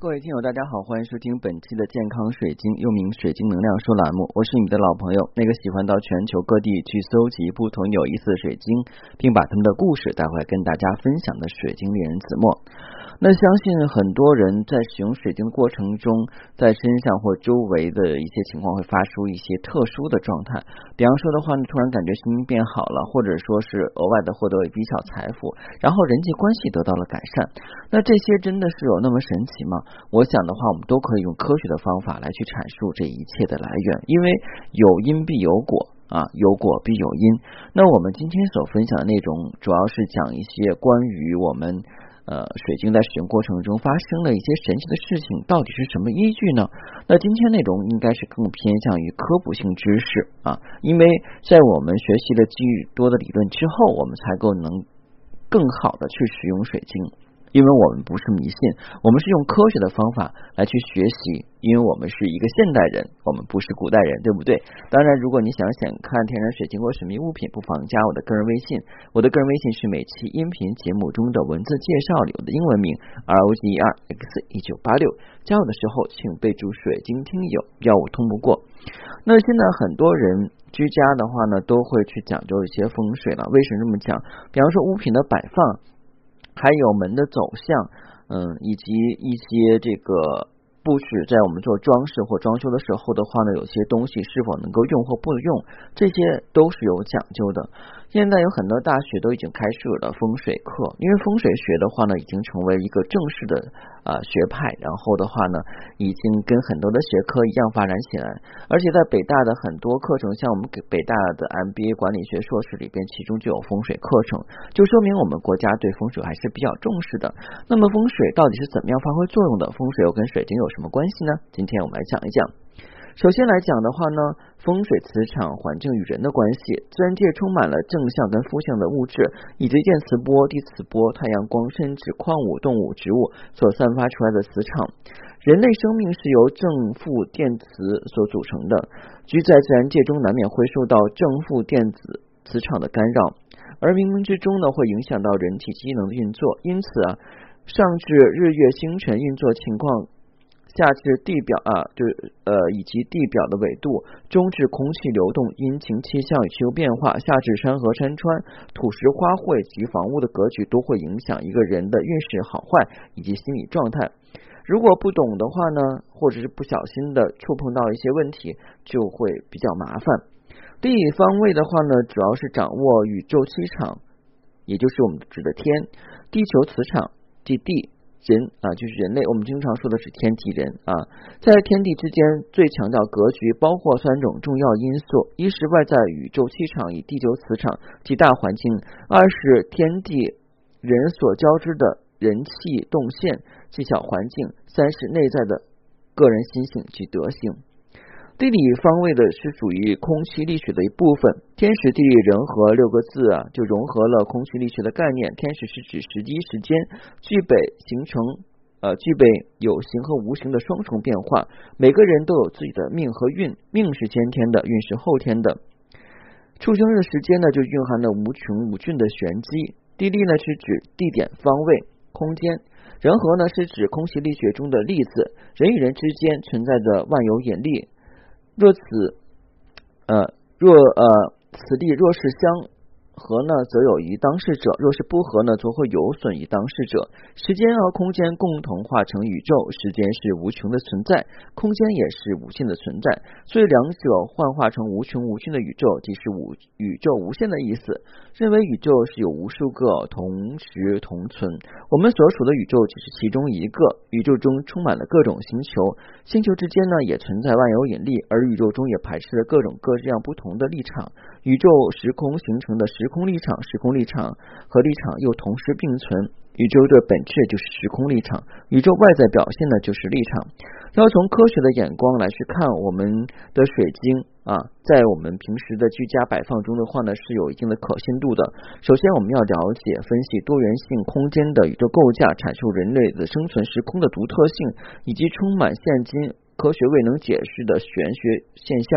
各位听友，大家好，欢迎收听本期的健康水晶，又名水晶能量说栏目。我是你们的老朋友，那个喜欢到全球各地去搜集不同有意思的水晶，并把他们的故事带回来跟大家分享的水晶猎人子墨。那相信很多人在使用水晶的过程中，在身上或周围的一些情况会发出一些特殊的状态。比方说的话呢，突然感觉心情变好了，或者说是额外的获得一笔小财富，然后人际关系得到了改善。那这些真的是有那么神奇吗？我想的话，我们都可以用科学的方法来去阐述这一切的来源，因为有因必有果啊，有果必有因。那我们今天所分享的内容，主要是讲一些关于我们。呃，水晶在使用过程中发生了一些神奇的事情，到底是什么依据呢？那今天内容应该是更偏向于科普性知识啊，因为在我们学习了基于多的理论之后，我们才够能更好的去使用水晶。因为我们不是迷信，我们是用科学的方法来去学习。因为我们是一个现代人，我们不是古代人，对不对？当然，如果你想想看天然水晶或神秘物品，不妨加我的个人微信。我的个人微信是每期音频节目中的文字介绍里的英文名 R O G E R X 一九八六。加我的时候，请备注“水晶听友”，要我通不过。那现在很多人居家的话呢，都会去讲究一些风水了。为什么这么讲？比方说物品的摆放。还有门的走向，嗯，以及一些这个布置，在我们做装饰或装修的时候的话呢，有些东西是否能够用或不用，这些都是有讲究的。现在有很多大学都已经开设了风水课，因为风水学的话呢，已经成为一个正式的啊学派，然后的话呢，已经跟很多的学科一样发展起来。而且在北大的很多课程，像我们给北大的 MBA 管理学硕士里边，其中就有风水课程，就说明我们国家对风水还是比较重视的。那么风水到底是怎么样发挥作用的？风水又跟水晶有什么关系呢？今天我们来讲一讲。首先来讲的话呢，风水磁场环境与人的关系，自然界充满了正向跟负向的物质，以及电磁波、地磁波、太阳光，甚至矿物、动物、植物所散发出来的磁场。人类生命是由正负电磁所组成的，居在自然界中难免会受到正负电子磁场的干扰，而冥冥之中呢，会影响到人体机能的运作。因此啊，上至日月星辰运作情况。下至地表啊，就呃以及地表的纬度，中至空气流动、阴晴气象与气候变化，下至山河山川、土石花卉及房屋的格局，都会影响一个人的运势好坏以及心理状态。如果不懂的话呢，或者是不小心的触碰到一些问题，就会比较麻烦。地理方位的话呢，主要是掌握宇宙气场，也就是我们指的天、地球磁场即地。人啊，就是人类，我们经常说的是天地人啊，在天地之间最强调格局，包括三种重要因素：一是外在宇宙气场与地球磁场及大环境；二是天地人所交织的人气动线及小环境；三是内在的个人心性及德性。地理方位的是属于空气力学的一部分。天时地利人和六个字啊，就融合了空气力学的概念。天时是指时机时间，具备形成呃具备有形和无形的双重变化。每个人都有自己的命和运，命是先天的，运是后天的。出生日时间呢，就蕴含了无穷无尽的玄机。地利呢是指地点、方位、空间；人和呢是指空气力学中的粒子，人与人之间存在着万有引力。若此，呃，若呃，此地若是相。合呢，则有于当事者；若是不合呢，则会有损于当事者。时间和空间共同化成宇宙，时间是无穷的存在，空间也是无限的存在，所以两者幻化成无穷无尽的宇宙，即是无宇宙无限的意思。认为宇宙是有无数个同时同存，我们所属的宇宙只是其中一个。宇宙中充满了各种星球，星球之间呢也存在万有引力，而宇宙中也排斥了各种各样不同的立场。宇宙时空形成的时空立场，时空立场和立场又同时并存。宇宙的本质就是时空立场，宇宙外在表现的就是立场。要从科学的眼光来去看我们的水晶啊，在我们平时的居家摆放中的话呢，是有一定的可信度的。首先，我们要了解分析多元性空间的宇宙构架，阐述人类的生存时空的独特性，以及充满现今。科学未能解释的玄学现象。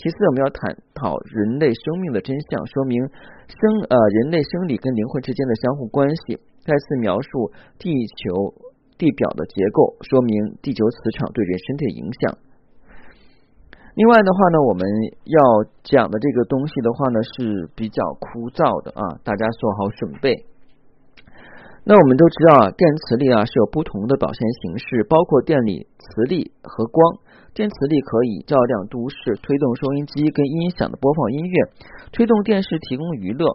其次，我们要探讨人类生命的真相，说明生呃人类生理跟灵魂之间的相互关系。再次描述地球地表的结构，说明地球磁场对人身体的影响。另外的话呢，我们要讲的这个东西的话呢是比较枯燥的啊，大家做好准备。那我们都知道啊，电磁力啊是有不同的表现形式，包括电力、磁力和光。电磁力可以照亮都市，推动收音机跟音响的播放音乐，推动电视提供娱乐。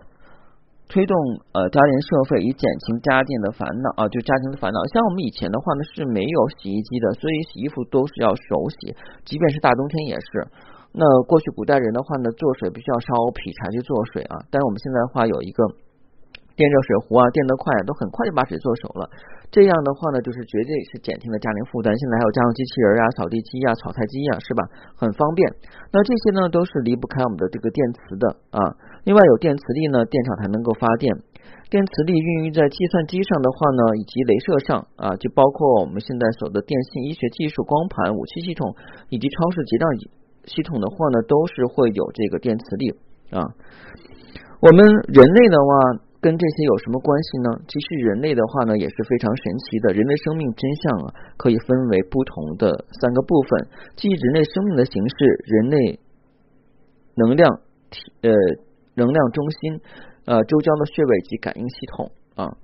推动呃家电设备以减轻家电的烦恼啊，就家庭的烦恼。像我们以前的话呢是没有洗衣机的，所以洗衣服都是要手洗，即便是大冬天也是。那过去古代人的话呢，做水必须要烧劈柴去做水啊，但是我们现在的话有一个。电热水壶啊，电得快，都很快就把水做熟了。这样的话呢，就是绝对是减轻了家庭负担。现在还有家用机器人啊、扫地机啊、炒菜机啊，是吧？很方便。那这些呢，都是离不开我们的这个电磁的啊。另外有电磁力呢，电厂才能够发电。电磁力运用在计算机上的话呢，以及镭射上啊，就包括我们现在所的电信、医学技术、光盘、武器系统以及超市结账系统的话呢，都是会有这个电磁力啊。我们人类的话。跟这些有什么关系呢？其实人类的话呢也是非常神奇的。人类生命真相啊，可以分为不同的三个部分，即人类生命的形式、人类能量体呃能量中心呃周遭的穴位及感应系统啊。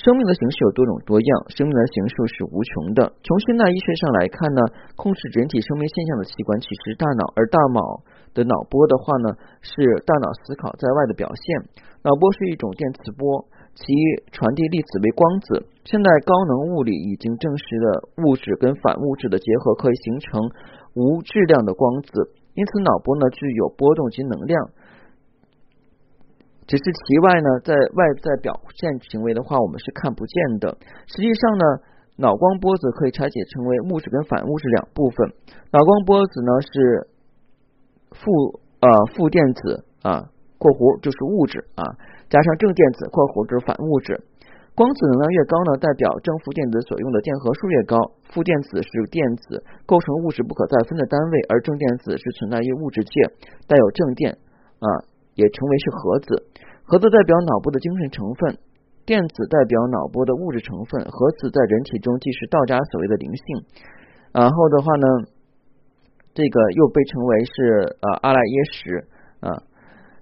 生命的形式有多种多样，生命的形式是无穷的。从现代医学上来看呢，控制人体生命现象的器官其实是大脑，而大脑的脑波的话呢，是大脑思考在外的表现。脑波是一种电磁波，其传递粒子为光子。现在高能物理已经证实了物质跟反物质的结合可以形成无质量的光子，因此脑波呢具有波动及能量。只是其外呢，在外在表现行为的话，我们是看不见的。实际上呢，脑光波子可以拆解成为物质跟反物质两部分。脑光波子呢是负呃负电子啊。括弧就是物质啊，加上正电子括弧就是反物质。光子能量越高呢，代表正负电子所用的电荷数越高。负电子是电子构成物质不可再分的单位，而正电子是存在于物质界，带有正电啊，也称为是核子。核子代表脑波的精神成分，电子代表脑波的物质成分。核子在人体中既是道家所谓的灵性，然后的话呢，这个又被称为是呃阿赖耶识啊。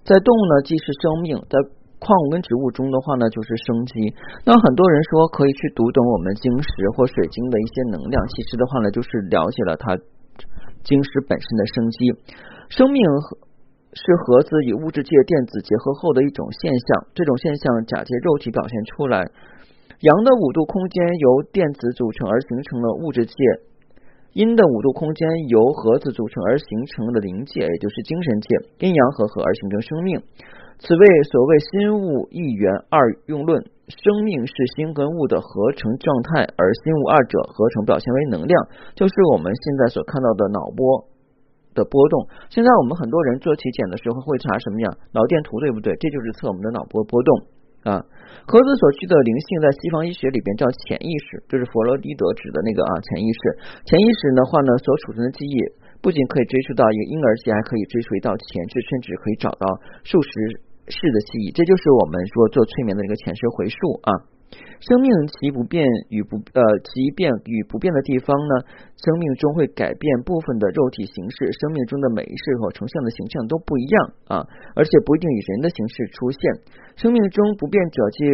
在动物呢，既是生命；在矿物跟植物中的话呢，就是生机。那很多人说可以去读懂我们晶石或水晶的一些能量，其实的话呢，就是了解了它晶石本身的生机。生命是核子与物质界电子结合后的一种现象，这种现象假借肉体表现出来。阳的五度空间由电子组成而形成了物质界。阴的五度空间由核子组成而形成了灵界，也就是精神界，阴阳合合而形成生命。此谓所谓心物一元二用论。生命是心跟物的合成状态，而心物二者合成表现为能量，就是我们现在所看到的脑波的波动。现在我们很多人做体检的时候会查什么呀？脑电图对不对？这就是测我们的脑波波动。啊，核子所具的灵性，在西方医学里边叫潜意识，就是弗洛伊德指的那个啊潜意识。潜意识的话呢，所储存的记忆不仅可以追溯到一个婴儿期，还可以追溯到前世，甚至可以找到数十世的记忆。这就是我们说做催眠的一个前世回溯啊。生命其不变与不呃其变与不变的地方呢？生命中会改变部分的肉体形式，生命中的每一世和呈现的形象都不一样啊，而且不一定以人的形式出现。生命中不变者即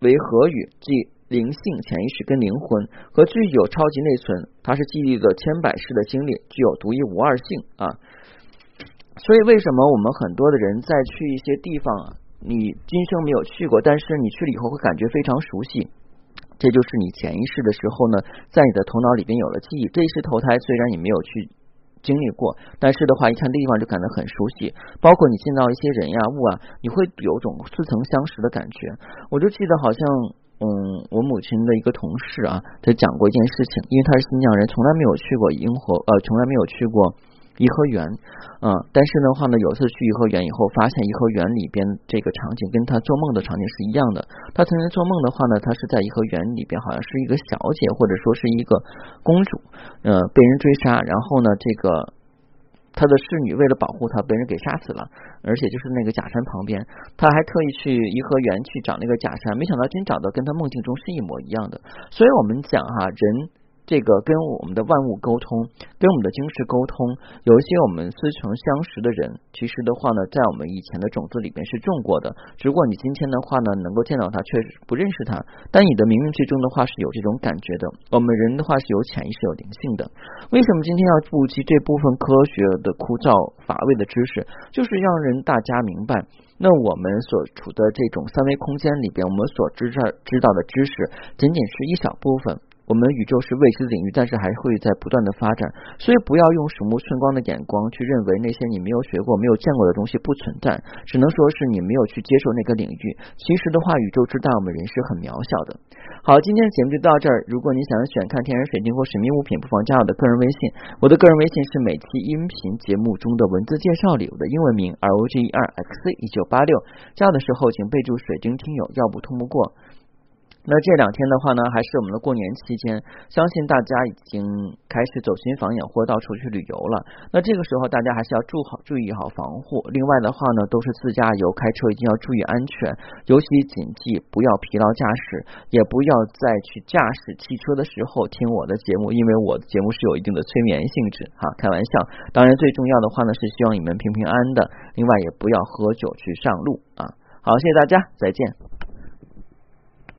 为何语？即灵性、潜意识跟灵魂和具有超级内存，它是记忆了千百世的经历，具有独一无二性啊。所以为什么我们很多的人在去一些地方啊？你今生没有去过，但是你去了以后会感觉非常熟悉，这就是你潜意识的时候呢，在你的头脑里边有了记忆。这一世投胎虽然你没有去经历过，但是的话一看地方就感到很熟悉，包括你见到一些人呀物啊，你会有种似曾相识的感觉。我就记得好像，嗯，我母亲的一个同事啊，他讲过一件事情，因为他是新疆人，从来没有去过银河，呃，从来没有去过。颐和园，嗯，但是的话呢，有一次去颐和园以后，发现颐和园里边这个场景跟他做梦的场景是一样的。他曾经做梦的话呢，他是在颐和园里边，好像是一个小姐，或者说是一个公主，呃，被人追杀，然后呢，这个他的侍女为了保护他，被人给杀死了，而且就是那个假山旁边，他还特意去颐和园去找那个假山，没想到真找到跟他梦境中是一模一样的。所以我们讲哈，人。这个跟我们的万物沟通，跟我们的精神沟通，有一些我们似曾相识的人，其实的话呢，在我们以前的种子里面是种过的。如果你今天的话呢，能够见到他，确实不认识他，但你的冥冥之中的话是有这种感觉的。我们人的话是有潜意识、有灵性的。为什么今天要布及这部分科学的枯燥乏味的知识？就是让人大家明白，那我们所处的这种三维空间里边，我们所知道知道的知识，仅仅是一小部分。我们宇宙是未知领域，但是还会在不断的发展，所以不要用鼠目寸光的眼光去认为那些你没有学过、没有见过的东西不存在，只能说是你没有去接受那个领域。其实的话，宇宙之大，我们人是很渺小的。好，今天的节目就到这儿。如果你想选看天然水晶或神秘物品，不妨加我的个人微信。我的个人微信是每期音频节目中的文字介绍里我的英文名 R O G E 二 X 一九八六。加的时候请备注水晶听友，要不通不过。那这两天的话呢，还是我们的过年期间，相信大家已经开始走亲访友或到处去旅游了。那这个时候大家还是要注好注意好防护。另外的话呢，都是自驾游开车一定要注意安全，尤其谨记不要疲劳驾驶，也不要再去驾驶汽车的时候听我的节目，因为我的节目是有一定的催眠性质哈，开玩笑。当然最重要的话呢，是希望你们平平安安的。另外也不要喝酒去上路啊。好，谢谢大家，再见。